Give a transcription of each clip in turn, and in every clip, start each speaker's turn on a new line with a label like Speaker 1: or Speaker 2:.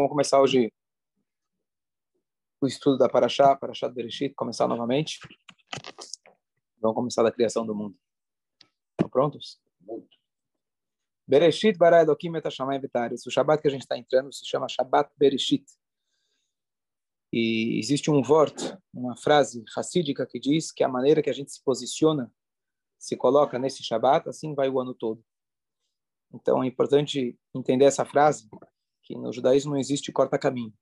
Speaker 1: Vamos começar hoje o estudo da Paraxá, Paraxá do Bereshit, começar novamente. Vamos começar da criação do mundo. Estão prontos? Muito. Bereshit bara Elohim et Hashamayim v'taretz. O Shabbat que a gente está entrando se chama Shabbat Bereshit. E existe um vort, uma frase racídica que diz que a maneira que a gente se posiciona, se coloca nesse Shabbat, assim vai o ano todo. Então é importante entender essa frase, que no judaísmo não existe corta-caminho.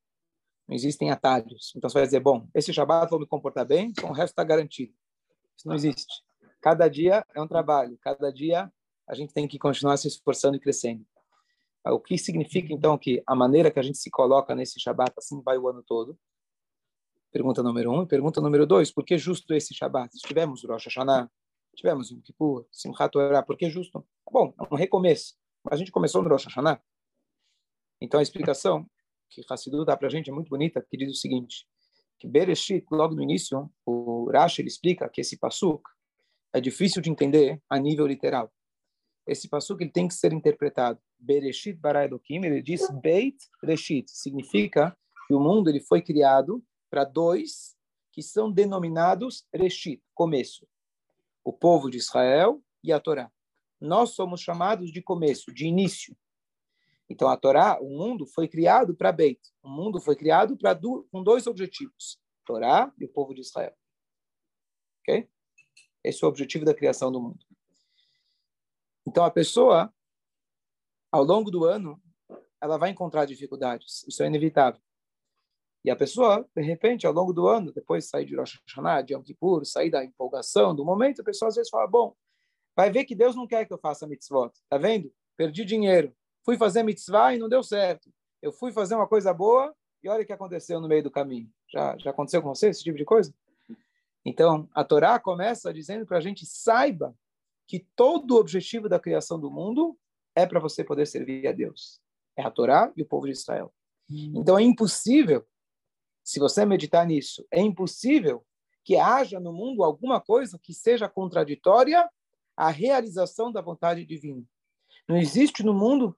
Speaker 1: Não existem atalhos. Então você vai dizer, bom, esse Shabbat vou me comportar bem, então o resto está garantido. Isso não existe. Cada dia é um trabalho. Cada dia a gente tem que continuar se esforçando e crescendo. O que significa, então, que a maneira que a gente se coloca nesse Shabbat, assim vai o ano todo? Pergunta número um. Pergunta número dois, por que justo esse Shabbat? Tivemos Rosh Hashanah, tivemos Yom Kippur, Simchat Torah, por que justo? Bom, é um recomeço. A gente começou no Rosh Hashanah. Então a explicação que Hassidu dá para a gente é muito bonita, que diz o seguinte, que Bereshit, logo no início, o Rashi ele explica que esse pasuk é difícil de entender a nível literal. Esse pasuk ele tem que ser interpretado. Bereshit bara Elohim, ele diz Beit Reshit, significa que o mundo ele foi criado para dois que são denominados Reshit, começo. O povo de Israel e a Torá. Nós somos chamados de começo, de início. Então, a Torá, o mundo foi criado para Beit. O mundo foi criado para com dois objetivos: Torá e o povo de Israel. Ok? Esse é o objetivo da criação do mundo. Então, a pessoa, ao longo do ano, ela vai encontrar dificuldades. Isso é inevitável. E a pessoa, de repente, ao longo do ano, depois de sair de Rosh Hashanah, de Yom Kippur, sair da empolgação do momento, a pessoa às vezes fala, bom, vai ver que Deus não quer que eu faça mitzvot. Tá vendo? Perdi dinheiro, Fui fazer mitzvah e não deu certo. Eu fui fazer uma coisa boa e olha o que aconteceu no meio do caminho. Já, já aconteceu com você esse tipo de coisa? Então, a Torá começa dizendo para a gente saiba que todo o objetivo da criação do mundo é para você poder servir a Deus. É a Torá e o povo de Israel. Hum. Então, é impossível, se você meditar nisso, é impossível que haja no mundo alguma coisa que seja contraditória à realização da vontade divina. Não existe no mundo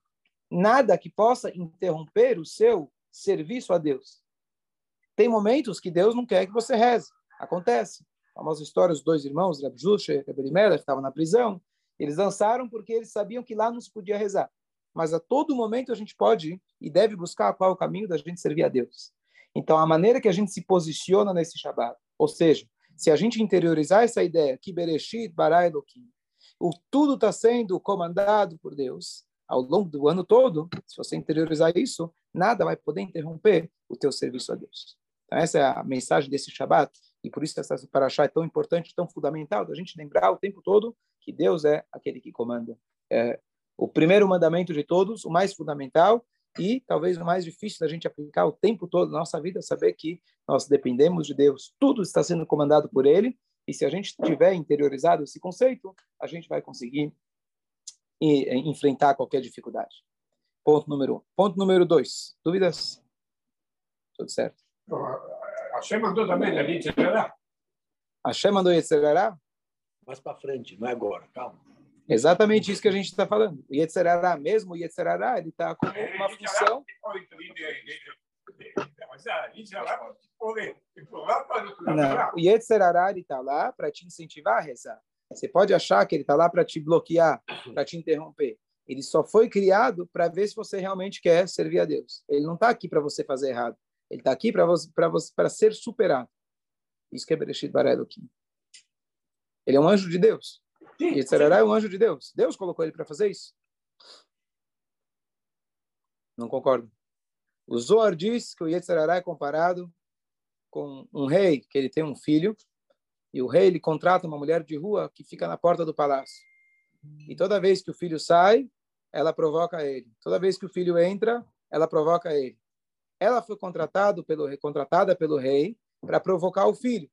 Speaker 1: nada que possa interromper o seu serviço a Deus. Tem momentos que Deus não quer que você reze. Acontece. A famosa história, os dois irmãos, Reb e Reb Elimelech, estavam na prisão. Eles dançaram porque eles sabiam que lá não se podia rezar. Mas a todo momento a gente pode e deve buscar qual é o caminho da gente servir a Deus. Então, a maneira que a gente se posiciona nesse Shabbat, ou seja, se a gente interiorizar essa ideia, que Bereshit, Bara Elohim, o tudo está sendo comandado por Deus, ao longo do ano todo, se você interiorizar isso, nada vai poder interromper o teu serviço a Deus. Então, essa é a mensagem desse Shabat, e por isso essa paraxá é tão importante, tão fundamental, da gente lembrar o tempo todo que Deus é aquele que comanda. É o primeiro mandamento de todos, o mais fundamental, e talvez o mais difícil da gente aplicar o tempo todo na nossa vida, saber que nós dependemos de Deus, tudo está sendo comandado por Ele, e se a gente tiver interiorizado esse conceito, a gente vai conseguir e eh, enfrentar qualquer dificuldade. Ponto número um. Ponto número dois. Dúvidas? Tudo certo.
Speaker 2: Hashem mandou também a Yetzirará?
Speaker 1: Hashem mandou Yetzirará?
Speaker 2: Mais para frente, não é agora, calma.
Speaker 1: Exatamente isso que a gente está falando. O Yetzirará mesmo, o Yetzirará, ele está com uma função... Não, o Yetzirará está lá para te incentivar a rezar. Você pode achar que ele está lá para te bloquear, para te interromper. Ele só foi criado para ver se você realmente quer servir a Deus. Ele não está aqui para você fazer errado. Ele está aqui para ser superado. Isso que é Bereshit Bara Elohim. Ele é um anjo de Deus. Yetzirará é um anjo de Deus. Deus colocou ele para fazer isso. Não concordo. O Zohar diz que o Yetzirará é comparado com um rei que ele tem um filho e o rei ele contrata uma mulher de rua que fica na porta do palácio. E toda vez que o filho sai, ela provoca ele. Toda vez que o filho entra, ela provoca ele. Ela foi contratado pelo contratada pelo rei para provocar o filho.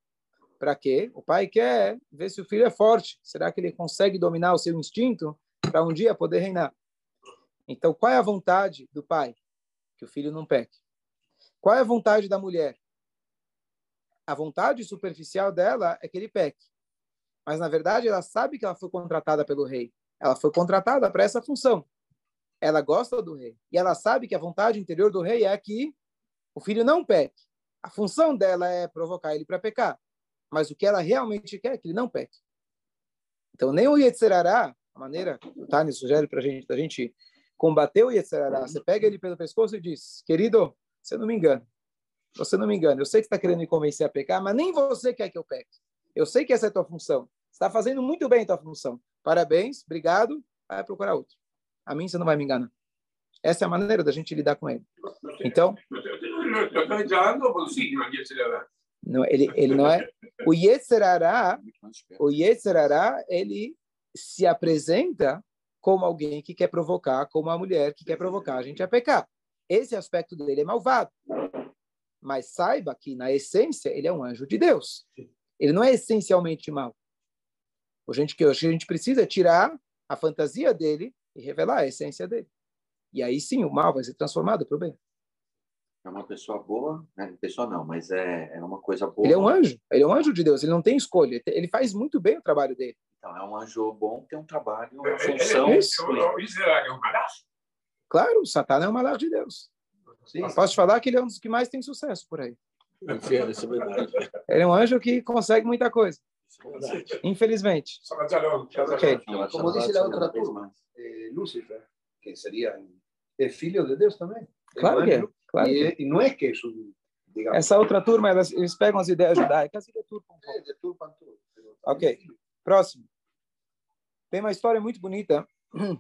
Speaker 1: Para quê? O pai quer ver se o filho é forte. Será que ele consegue dominar o seu instinto para um dia poder reinar? Então, qual é a vontade do pai? Que o filho não peque. Qual é a vontade da mulher? A vontade superficial dela é que ele peque. Mas, na verdade, ela sabe que ela foi contratada pelo rei. Ela foi contratada para essa função. ela gosta do rei. E ela sabe que a vontade interior do rei é que o filho não peque. A função dela é provocar ele para pecar. Mas o que ela realmente quer é que ele não peque. Então, nem o Yetzerará, a maneira que o Tani sugere para a gente, da gente combater o Yetzerará, você pega ele pelo pescoço e diz, querido, você não me engana. Você não me engana. Eu sei que está querendo me convencer a pecar, mas nem você quer que eu peque. Eu sei que essa é a tua função. Está fazendo muito bem a tua função. Parabéns, obrigado. Vai procurar outro. A mim você não vai me enganar. Essa é a maneira da gente lidar com ele. Então. Não, ele, ele não é. O Yetzerará, o Yetzerará, ele se apresenta como alguém que quer provocar, como uma mulher que quer provocar a gente a pecar. Esse aspecto dele é malvado. Mas saiba que, na essência, ele é um anjo de Deus. Ele não é essencialmente mal. A gente, que a gente precisa tirar a fantasia dele e revelar a essência dele. E aí sim, o mal vai ser transformado para o bem.
Speaker 3: É uma pessoa boa, né? Pessoa não, mas é, é uma coisa boa.
Speaker 1: Ele é um anjo, ele é um anjo de Deus, ele não tem escolha, ele faz muito bem o trabalho dele.
Speaker 3: Então, é um anjo bom, tem um trabalho, uma função. É, isso.
Speaker 2: é um
Speaker 1: Claro, o Satã é um malach de Deus. Sim. Posso te falar que ele é um dos que mais tem sucesso por aí.
Speaker 3: Isso é verdade.
Speaker 1: Ele é um anjo que consegue muita coisa. É Infelizmente.
Speaker 4: Okay. Como disse a outra turma, Lúcifer, que seria é filho de Deus também.
Speaker 1: Claro que é. Claro
Speaker 4: e, e não é que isso,
Speaker 1: digamos. Essa outra turma, elas, eles pegam as ideias judaicas e deturpam.
Speaker 4: É, deturpam tudo.
Speaker 1: Ok. Próximo. Tem uma história muito bonita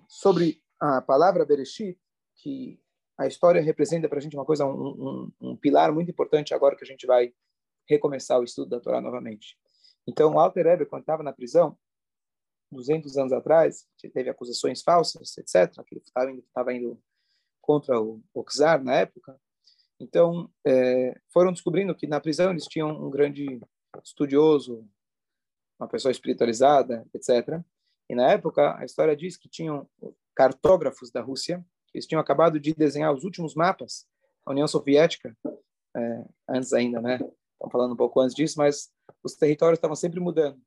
Speaker 1: sobre a palavra Bereshit, que a história representa para a gente uma coisa, um, um, um, pilar muito importante agora que a gente vai recomeçar o estudo da Torá novamente. Então, o Alter Eber, quando estava na prisão, 200 anos atrás, teve acusações falsas, etc., que ele estava indo, estava indo contra o, o czar na época. Então, é, foram descobrindo que na prisão eles tinham um grande estudioso, uma pessoa espiritualizada, etc. E na época, a história diz que tinham cartógrafos da Rússia eles tinham acabado de desenhar os últimos mapas da União Soviética, é, antes ainda, né? Estamos falando um pouco antes disso, mas os territórios estavam sempre mudando.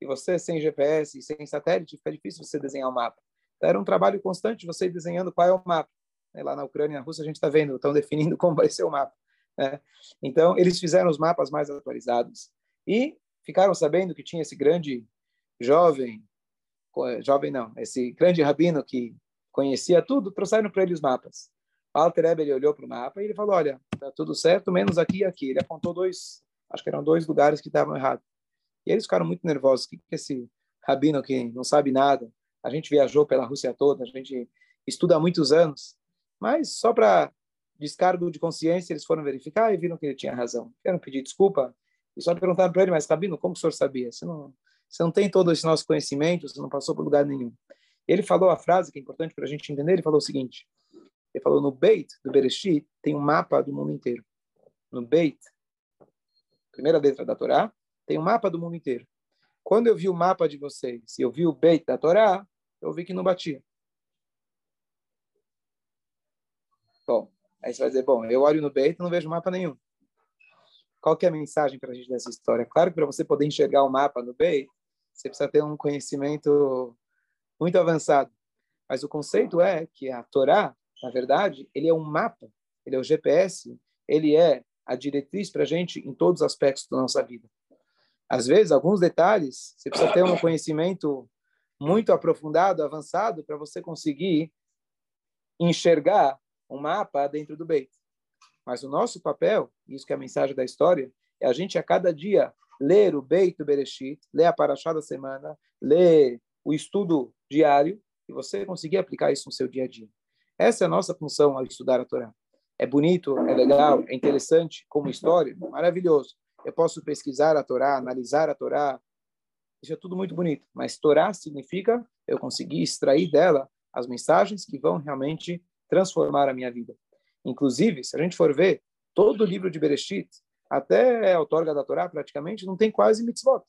Speaker 1: E você, sem GPS e sem satélite, fica difícil você desenhar o um mapa. Então, era um trabalho constante você desenhando qual é o mapa. Lá na Ucrânia e na Rússia, a gente está vendo, estão definindo como vai ser o mapa. Né? Então, eles fizeram os mapas mais atualizados e ficaram sabendo que tinha esse grande jovem, jovem não, esse grande rabino que conhecia tudo, trouxeram para ele os mapas. Walter Eber olhou para o mapa e ele falou, olha, está tudo certo, menos aqui e aqui. Ele apontou dois, acho que eram dois lugares que estavam errados. E eles ficaram muito nervosos. O que, que esse rabino que não sabe nada? A gente viajou pela Rússia toda, a gente estuda há muitos anos, mas só para descargo de consciência eles foram verificar e viram que ele tinha razão. Quero pedir desculpa e só perguntaram para ele, mas Rabino, como o senhor sabia? Você não, você não tem todo esse nosso conhecimento, você não passou por lugar nenhum. Ele falou a frase que é importante para a gente entender, ele falou o seguinte, ele falou no Beit do Bereshit tem um mapa do mundo inteiro. No Beit, primeira letra da Torá, tem um mapa do mundo inteiro. Quando eu vi o mapa de vocês e eu vi o Beit da Torá, eu vi que não batia. Bom, aí você vai dizer, bom, eu olho no Beit e não vejo mapa nenhum. Qual que é a mensagem para a gente dessa história? Claro que para você poder enxergar o mapa no Beit, você precisa ter um conhecimento muito avançado. Mas o conceito é que a Torá, na verdade, ele é um mapa, ele é o GPS, ele é a diretriz para a gente em todos os aspectos da nossa vida. Às vezes, alguns detalhes, você precisa ter um conhecimento muito aprofundado, avançado, para você conseguir enxergar um mapa dentro do Beit. Mas o nosso papel, isso que é a mensagem da história, é a gente a cada dia ler o Beit Bereshit, ler a Parashá da semana, ler o estudo diário e você conseguir aplicar isso no seu dia a dia. Essa é a nossa função ao estudar a Torá. É bonito, é legal, é interessante como história, maravilhoso. Eu posso pesquisar a Torá, analisar a Torá, isso é tudo muito bonito. Mas Torá significa eu conseguir extrair dela as mensagens que vão realmente transformar a minha vida. Inclusive, se a gente for ver, todo o livro de Bereshit, até a outorga da Torá, praticamente, não tem quase mitzvot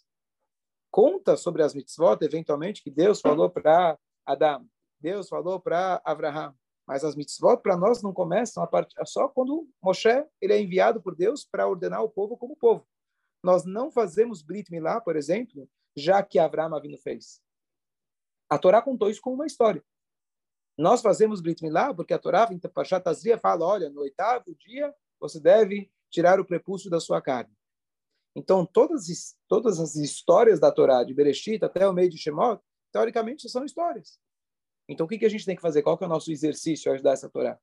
Speaker 1: conta sobre as mitzvot, eventualmente, que Deus falou para Adão, Deus falou para Abraham. Mas as mitzvot para nós não começam a partir só quando Moshe ele é enviado por Deus para ordenar o povo como povo. Nós não fazemos Brit Milá, por exemplo, já que Abraham Avinu fez. A Torá contou isso como uma história. Nós fazemos Brit Milá porque a Torá, em Parashat Azria, fala, olha, no oitavo dia você deve tirar o prepúcio da sua carne. Então, todas, todas as histórias da Torá, de Bereshit até o meio de Shemot, teoricamente são histórias. Então, o que, que a gente tem que fazer? Qual que é o nosso exercício ao ajudar essa Torá?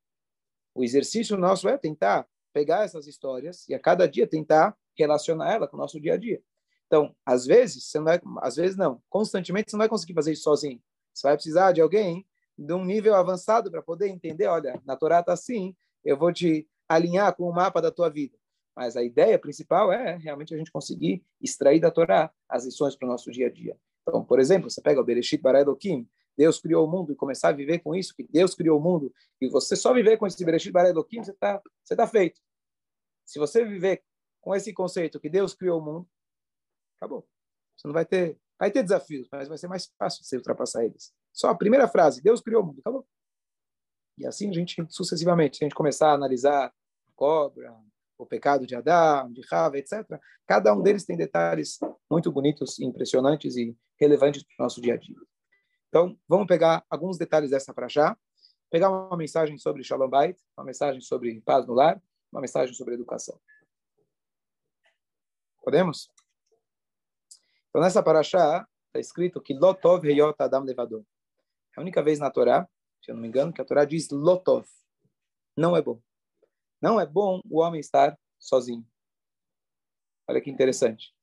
Speaker 1: O exercício nosso é tentar pegar essas histórias e a cada dia tentar relacionar ela com o nosso dia a dia. Então, às vezes, você não vai, às vezes não, constantemente você não vai conseguir fazer isso sozinho. Você vai precisar de alguém de um nível avançado para poder entender, olha, na Torá está assim, eu vou te alinhar com o mapa da tua vida. Mas a ideia principal é realmente a gente conseguir extrair da Torá as lições para o nosso dia a dia. Então, por exemplo, você pega o Bereshit Bara Deus criou o mundo e começar a viver com isso, que Deus criou o mundo, e você só viver com esse Bereshit Bara você está você tá feito. Se você viver com esse conceito que Deus criou o mundo, acabou. Você não vai ter, vai ter desafios, mas vai ser mais fácil você ultrapassar eles. Só a primeira frase, Deus criou o mundo, acabou. E assim a gente sucessivamente, se a gente começar a analisar cobra, o pecado de Adão, de Rava, etc. Cada um deles tem detalhes muito bonitos, impressionantes e relevantes para o nosso dia a dia. Então, vamos pegar alguns detalhes dessa para já, pegar uma mensagem sobre Shalom Bait, uma mensagem sobre paz no lar, uma mensagem sobre educação. Podemos? Então, nessa paraxá, está escrito que Lotov Heyot Adam Levador. É a única vez na Torá, se eu não me engano, que a Torá diz Lotov. Não é bom. Não é bom o homem estar sozinho. Olha que interessante.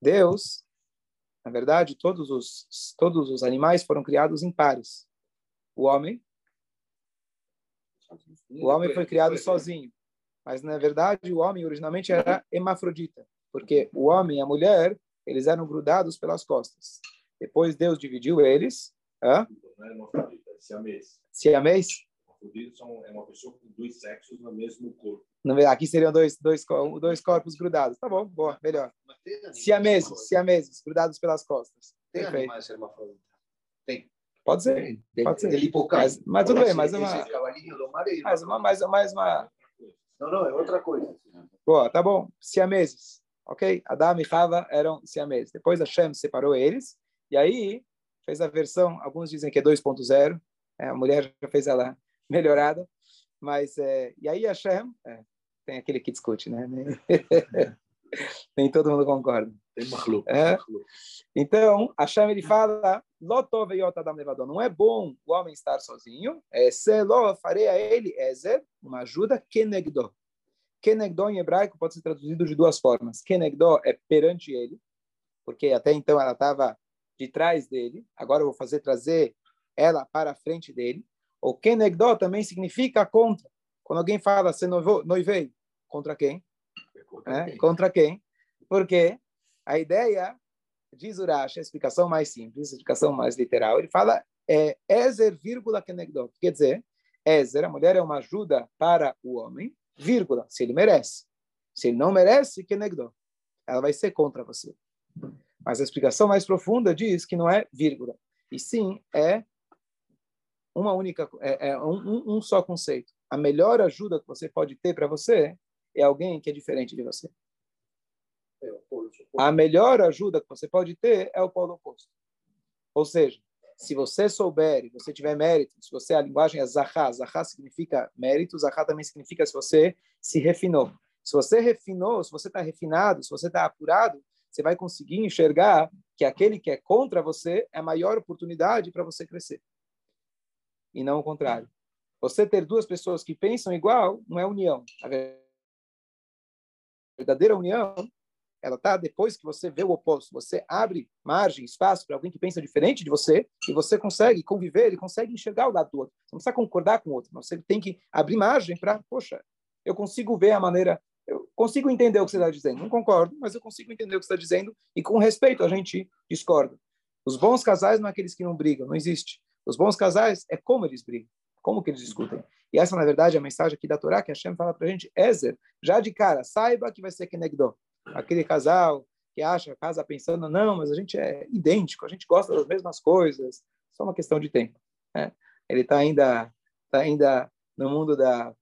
Speaker 1: Deus, na verdade, todos os, todos os animais foram criados em pares. O homem, o homem foi criado sozinho. Mas, na verdade, o homem originalmente era hermafrodita, porque o homem e a mulher, eles eram grudados pelas costas. Depois Deus dividiu eles. Hã? Não é hermafrodita, é siamês. Siamês?
Speaker 2: Fudidos são, é uma pessoa com dois sexos no mesmo corpo.
Speaker 1: Aqui seriam dois, dois, dois corpos grudados. Tá bom, boa, melhor. Siameses, siameses, grudados pelas costas.
Speaker 4: Tem Perfeito. animais hermafroditas? Tem.
Speaker 1: Pode ser. Tem, pode ser. Mas, mas tudo bem, mas uma, mais uma, mais, mais uma...
Speaker 4: Não, não, é outra coisa.
Speaker 1: Boa, tá bom. Siameses. Ok? Adam e Chava eram siameses. Depois a Shem separou eles. E aí fez a versão, alguns dizem que é 2.0. É, a mulher já fez ela melhorada. Mas, é, e aí Hashem, é, tem aquele que discute, né? Nem todo mundo concorda.
Speaker 4: Tem maluco.
Speaker 1: É? Então, Hashem ele fala, não é bom o homem estar sozinho, é farei a ele, ezer, uma ajuda, kenegdo. Kenegdo em hebraico pode ser traduzido de duas formas. Kenegdo é perante ele, porque até então ela estava de trás dele, agora eu vou fazer trazer ela para a frente dele. O kenegdó também significa contra. Quando alguém fala se noivei, contra quem? Contra, é, quem? contra quem? Porque a ideia, diz Urash, a explicação mais simples, a explicação mais literal, ele fala é Ezer, vírgula, kenegdó. Quer dizer, Ezer, a mulher é uma ajuda para o homem, vírgula, se ele merece. Se ele não merece, kenegdó. Ela vai ser contra você. Mas a explicação mais profunda diz que não é vírgula, e sim é uma única, é, é um, um só conceito. A melhor ajuda que você pode ter para você é alguém que é diferente de você. É a melhor ajuda que você pode ter é o polo oposto. Ou seja, se você souber, você tiver mérito, se você a linguagem é zahá, zahá significa mérito, zahá também significa se você se refinou. Se você refinou, se você está refinado, se você está apurado, você vai conseguir enxergar que aquele que é contra você é a maior oportunidade para você crescer e não o contrário. Você ter duas pessoas que pensam igual não é união. A verdadeira união, ela tá depois que você vê o oposto. Você abre margem, espaço para alguém que pensa diferente de você e você consegue conviver e consegue enxergar o lado do outro. Você não precisa concordar com o outro, você tem que abrir margem para, poxa, eu consigo ver a maneira, eu consigo entender o que você está dizendo. Não concordo, mas eu consigo entender o que você está dizendo e com respeito a gente discorda. Os bons casais não é aqueles que não brigam, não existe. Os bons casais é como eles brigam, como que eles discutem. E essa, na verdade, é a mensagem aqui da Torá que a Hashem fala para a gente, Ezer, já de cara, saiba que vai ser Kenegdo. Aquele casal que acha, casa pensando, não, mas a gente é idêntico, a gente gosta das mesmas coisas, só uma questão de tempo. Né? Ele está ainda, tá ainda no mundo da,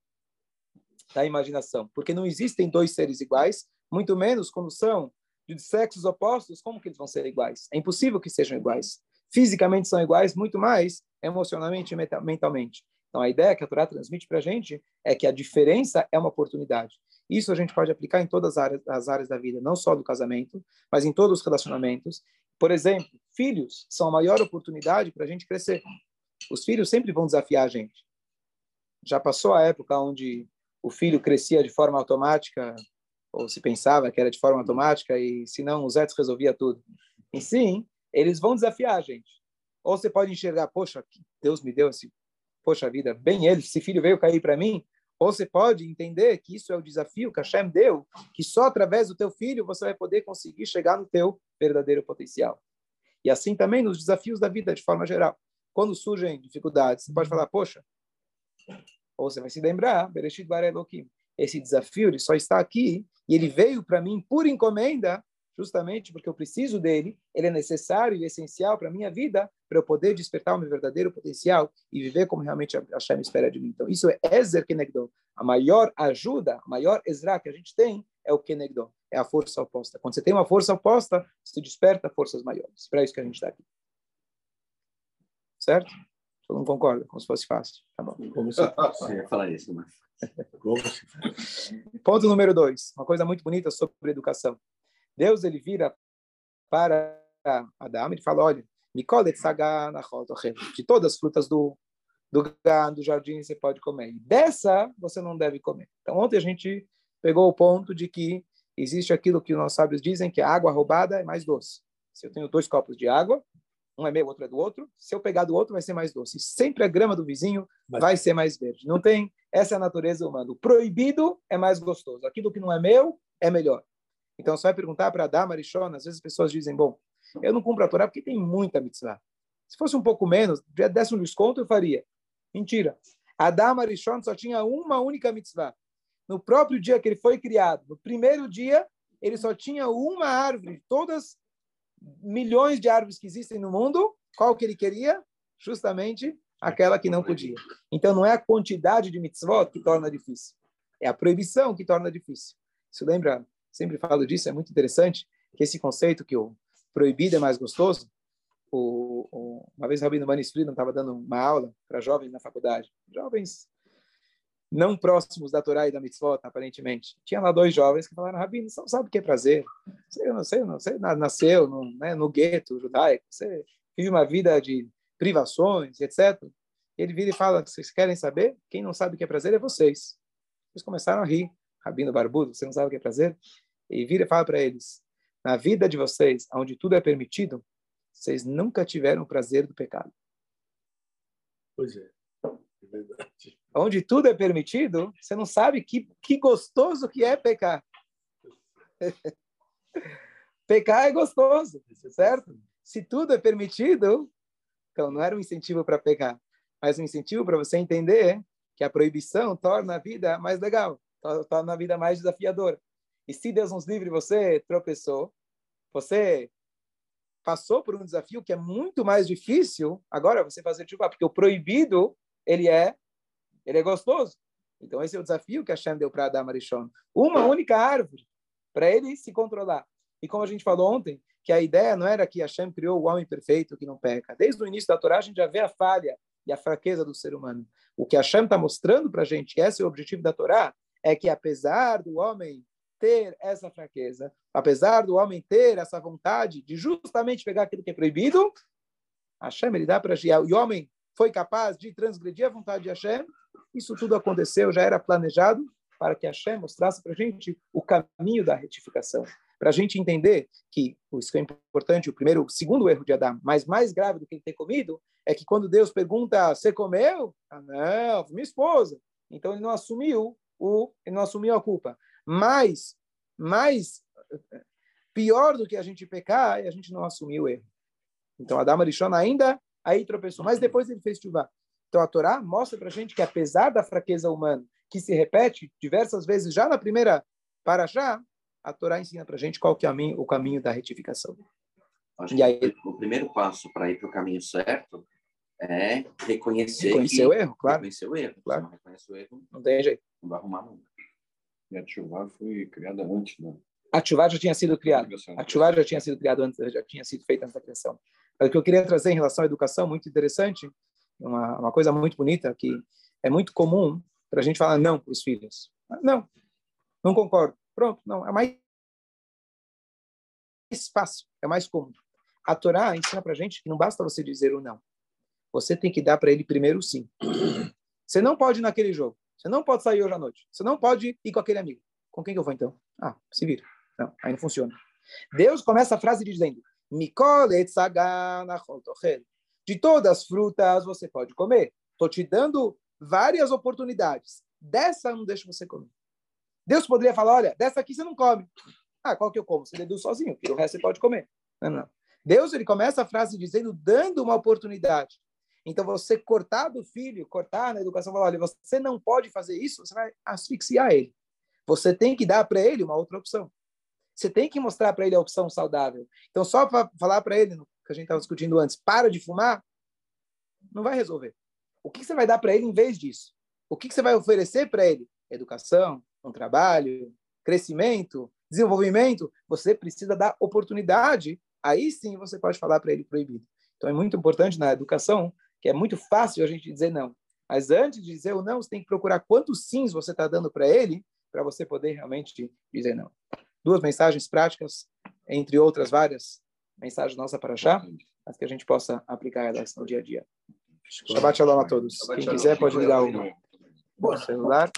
Speaker 1: da imaginação, porque não existem dois seres iguais, muito menos quando são de sexos opostos, como que eles vão ser iguais? É impossível que sejam iguais. Fisicamente são iguais, muito mais emocionalmente e mentalmente. Então, a ideia que a Torá transmite para a gente é que a diferença é uma oportunidade. Isso a gente pode aplicar em todas as áreas, as áreas da vida, não só do casamento, mas em todos os relacionamentos. Por exemplo, filhos são a maior oportunidade para a gente crescer. Os filhos sempre vão desafiar a gente. Já passou a época onde o filho crescia de forma automática, ou se pensava que era de forma automática, e se não, o Zé resolvia tudo. E sim, eles vão desafiar a gente. Ou você pode enxergar, poxa, Deus me deu esse poxa vida, bem ele, esse filho veio cair para mim. Ou você pode entender que isso é o desafio que Hashem deu, que só através do teu filho você vai poder conseguir chegar no teu verdadeiro potencial. E assim também nos desafios da vida, de forma geral. Quando surgem dificuldades, você pode falar, poxa, ou você vai se lembrar, Bereshit Bar esse desafio ele só está aqui e ele veio para mim por encomenda justamente porque eu preciso dele, ele é necessário e essencial para a minha vida, para eu poder despertar o meu verdadeiro potencial e viver como realmente a Hashem espera de mim. Então, isso é Ezer Kenegdon. A maior ajuda, a maior Ezra que a gente tem é o Kenegdon, é a força oposta. Quando você tem uma força oposta, você desperta forças maiores. Para isso que a gente está aqui. Certo? Todo mundo concorda? Como se fosse fácil. Tá bom.
Speaker 3: Como se ia falar isso, mas...
Speaker 1: Ponto número dois. Uma coisa muito bonita sobre educação. Deus ele vira para Adão e fala, olha, de todas as frutas do do gado, do jardim você pode comer. E dessa você não deve comer. Então ontem a gente pegou o ponto de que existe aquilo que os nossos sábios dizem que a água roubada é mais doce. Se eu tenho dois copos de água, um é meu, outro é do outro, se eu pegar do outro vai ser mais doce. Sempre a grama do vizinho vai ser mais verde. Não tem, essa é a natureza humana. O proibido é mais gostoso. Aquilo que não é meu é melhor. Então, você vai perguntar para Adá, Marichona, às vezes as pessoas dizem, bom, eu não cumpro a Torá porque tem muita mitzvah. Se fosse um pouco menos, já desse um desconto, eu faria. Mentira. Adá, Marichona só tinha uma única mitzvah. No próprio dia que ele foi criado, no primeiro dia, ele só tinha uma árvore. Todas milhões de árvores que existem no mundo, qual que ele queria? Justamente aquela que não podia. Então, não é a quantidade de mitzvot que torna difícil. É a proibição que torna difícil. Isso lembra sempre falo disso, é muito interessante que esse conceito que o proibido é mais gostoso, o, o, uma vez o Rabino Manis Friedman estava dando uma aula para jovens na faculdade, jovens não próximos da Torá e da Mitzvot, aparentemente. Tinha lá dois jovens que falaram, Rabino, você não sabe o que é prazer. Você não sei, não sei, nasceu no, né, no gueto judaico, você vive uma vida de privações, etc. Ele vira e fala, vocês querem saber? Quem não sabe o que é prazer é vocês. Eles começaram a rir. Rabino Barbudo, você não sabe o que é prazer? E vira e fala para eles: na vida de vocês, onde tudo é permitido, vocês nunca tiveram prazer do pecado.
Speaker 4: Pois é, é verdade.
Speaker 1: Onde tudo é permitido, você não sabe que, que gostoso que é pecar. pecar é gostoso, certo? Se tudo é permitido, então não era um incentivo para pecar, mas um incentivo para você entender que a proibição torna a vida mais legal torna tá a vida mais desafiadora. E se Deus nos livre, você tropeçou, você passou por um desafio que é muito mais difícil, agora você fazer chuva, porque o proibido, ele é ele é gostoso. Então esse é o desafio que Hashem deu para Adam Arishon. Uma única árvore para ele se controlar. E como a gente falou ontem, que a ideia não era que Hashem criou o homem perfeito que não peca. Desde o início da Torá a gente já vê a falha e a fraqueza do ser humano. O que Hashem está mostrando para a gente, esse é o objetivo da Torá, é que apesar do homem ter essa fraqueza, apesar do homem ter essa vontade de justamente pegar aquilo que é proibido, Hashem ele dá para e o homem foi capaz de transgredir a vontade de Hashem, isso tudo aconteceu, já era planejado para que Hashem mostrasse para a gente o caminho da retificação. Para a gente entender que, isso que é importante, o primeiro, o segundo erro de Adão, mas mais grave do que ele ter comido, é que quando Deus pergunta, você comeu? Ah, não, minha esposa. Então ele não assumiu o, ele não assumiu a culpa. Mas, mais pior do que a gente pecar é a gente não assumir o erro. Então, Adam Arishon ainda aí tropeçou, mas depois ele fez chuva. Então, a Torá mostra para a gente que, apesar da fraqueza humana, que se repete diversas vezes já na primeira paraxá, a Torá ensina para a gente qual que é o caminho da retificação.
Speaker 3: Acho e aí, o primeiro passo para ir para o caminho certo é reconhecer,
Speaker 1: reconhecer
Speaker 3: que,
Speaker 1: o erro, claro.
Speaker 3: Reconhecer o erro.
Speaker 1: Claro.
Speaker 3: Se não reconhece o erro,
Speaker 1: não tem jeito.
Speaker 3: Não vai arrumar nunca.
Speaker 4: E a chuva foi criada antes, né?
Speaker 1: a Tchuvá já tinha sido criada. A Tchuvá já tinha sido criada antes, já tinha sido feita antes da criação. Mas o que eu queria trazer em relação à educação, muito interessante, uma, uma coisa muito bonita, que é muito comum para a gente falar não para os filhos. Não, não concordo. Pronto, não. É mais fácil, é mais cômodo. A Torá ensina para a gente que não basta você dizer o não. Você tem que dar para ele primeiro sim. Você não pode ir naquele jogo. Você não pode sair hoje à noite. Você não pode ir com aquele amigo. Com quem que eu vou então? Ah, se vira. Não, aí não funciona. Deus começa a frase dizendo: De todas as frutas você pode comer. Estou te dando várias oportunidades. Dessa não deixa você comer. Deus poderia falar: olha, dessa aqui você não come. Ah, qual que eu como? Você deduz sozinho, porque o resto você pode comer. Não, não. Deus ele começa a frase dizendo, dando uma oportunidade. Então, você cortar do filho, cortar na educação, falar, olha, você não pode fazer isso, você vai asfixiar ele. Você tem que dar para ele uma outra opção. Você tem que mostrar para ele a opção saudável. Então, só para falar para ele, que a gente estava discutindo antes, para de fumar, não vai resolver. O que você vai dar para ele em vez disso? O que você vai oferecer para ele? Educação, um trabalho, crescimento, desenvolvimento. Você precisa dar oportunidade. Aí sim você pode falar para ele proibido. Então é muito importante na educação que é muito fácil a gente dizer não. Mas antes de dizer o não, você tem que procurar quantos sims você está dando para ele, para você poder realmente dizer não. Duas mensagens práticas, entre outras várias mensagens nossa para achar, mas que a gente possa aplicar elas no dia a dia. Shabbat shalom a todos. Quem quiser pode ligar o celular.